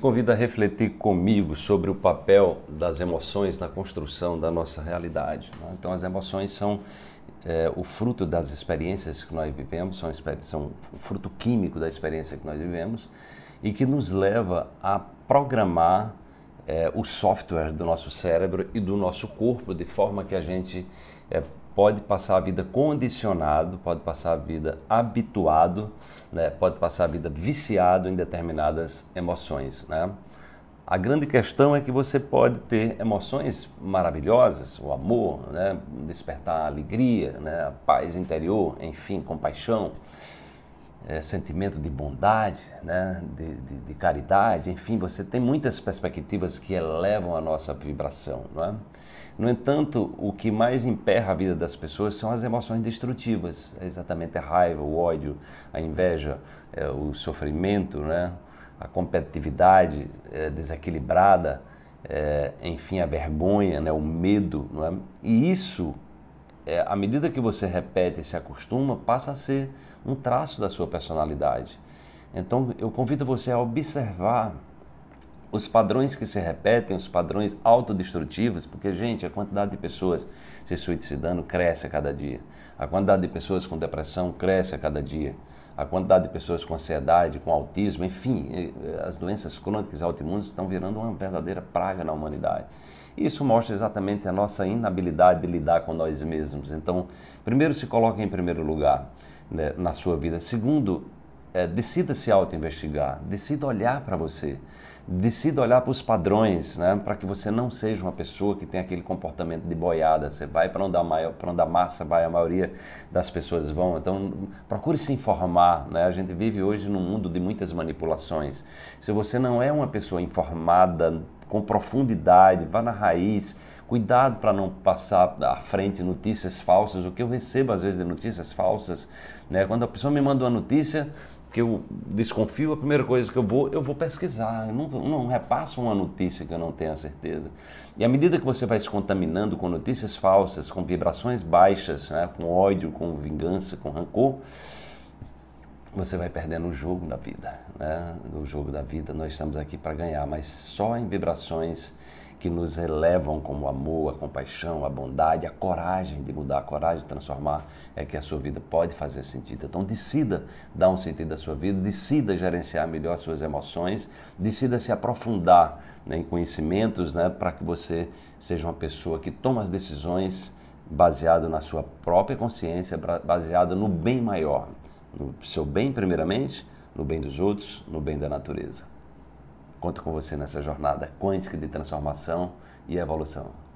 Convido a refletir comigo sobre o papel das emoções na construção da nossa realidade. Né? Então, as emoções são é, o fruto das experiências que nós vivemos, são, são o fruto químico da experiência que nós vivemos e que nos leva a programar é, o software do nosso cérebro e do nosso corpo de forma que a gente é, pode passar a vida condicionado, pode passar a vida habituado, né? pode passar a vida viciado em determinadas emoções. Né? A grande questão é que você pode ter emoções maravilhosas, o amor, né? despertar a alegria, né? a paz interior, enfim, compaixão, é, sentimento de bondade, né? De, de, de, caridade, enfim, você tem muitas perspectivas que elevam a nossa vibração. Não é? No entanto, o que mais emperra a vida das pessoas são as emoções destrutivas, é exatamente a raiva, o ódio, a inveja, é, o sofrimento, né? a competitividade é, desequilibrada, é, enfim, a vergonha, né? o medo. E isso, é, à medida que você repete e se acostuma, passa a ser um traço da sua personalidade. Então, eu convido você a observar os padrões que se repetem, os padrões autodestrutivos, porque, gente, a quantidade de pessoas se suicidando cresce a cada dia. A quantidade de pessoas com depressão cresce a cada dia. A quantidade de pessoas com ansiedade, com autismo, enfim, as doenças crônicas autoimunes estão virando uma verdadeira praga na humanidade. Isso mostra exatamente a nossa inabilidade de lidar com nós mesmos. Então, primeiro, se coloque em primeiro lugar né, na sua vida. Segundo, é, decida se auto-investigar, decida olhar para você, decida olhar para os padrões, né, para que você não seja uma pessoa que tem aquele comportamento de boiada. Você vai para onde, a maior, onde a massa vai, a maioria das pessoas vão. Então, procure se informar. Né? A gente vive hoje num mundo de muitas manipulações. Se você não é uma pessoa informada, com profundidade, vá na raiz, cuidado para não passar à frente notícias falsas, o que eu recebo às vezes de notícias falsas, né? Quando a pessoa me manda uma notícia, que eu desconfio, a primeira coisa que eu vou, eu vou pesquisar. Eu não, não repasso uma notícia que eu não tenha certeza. E à medida que você vai se contaminando com notícias falsas, com vibrações baixas, né, com ódio, com vingança, com rancor, você vai perdendo o jogo da vida. Né? O jogo da vida nós estamos aqui para ganhar, mas só em vibrações que nos elevam como o amor, a compaixão, a bondade, a coragem de mudar, a coragem de transformar, é que a sua vida pode fazer sentido. Então decida dar um sentido à sua vida, decida gerenciar melhor as suas emoções, decida se aprofundar né, em conhecimentos né, para que você seja uma pessoa que toma as decisões baseado na sua própria consciência, baseado no bem maior no seu bem, primeiramente, no bem dos outros, no bem da natureza. Conto com você nessa jornada quântica de transformação e evolução.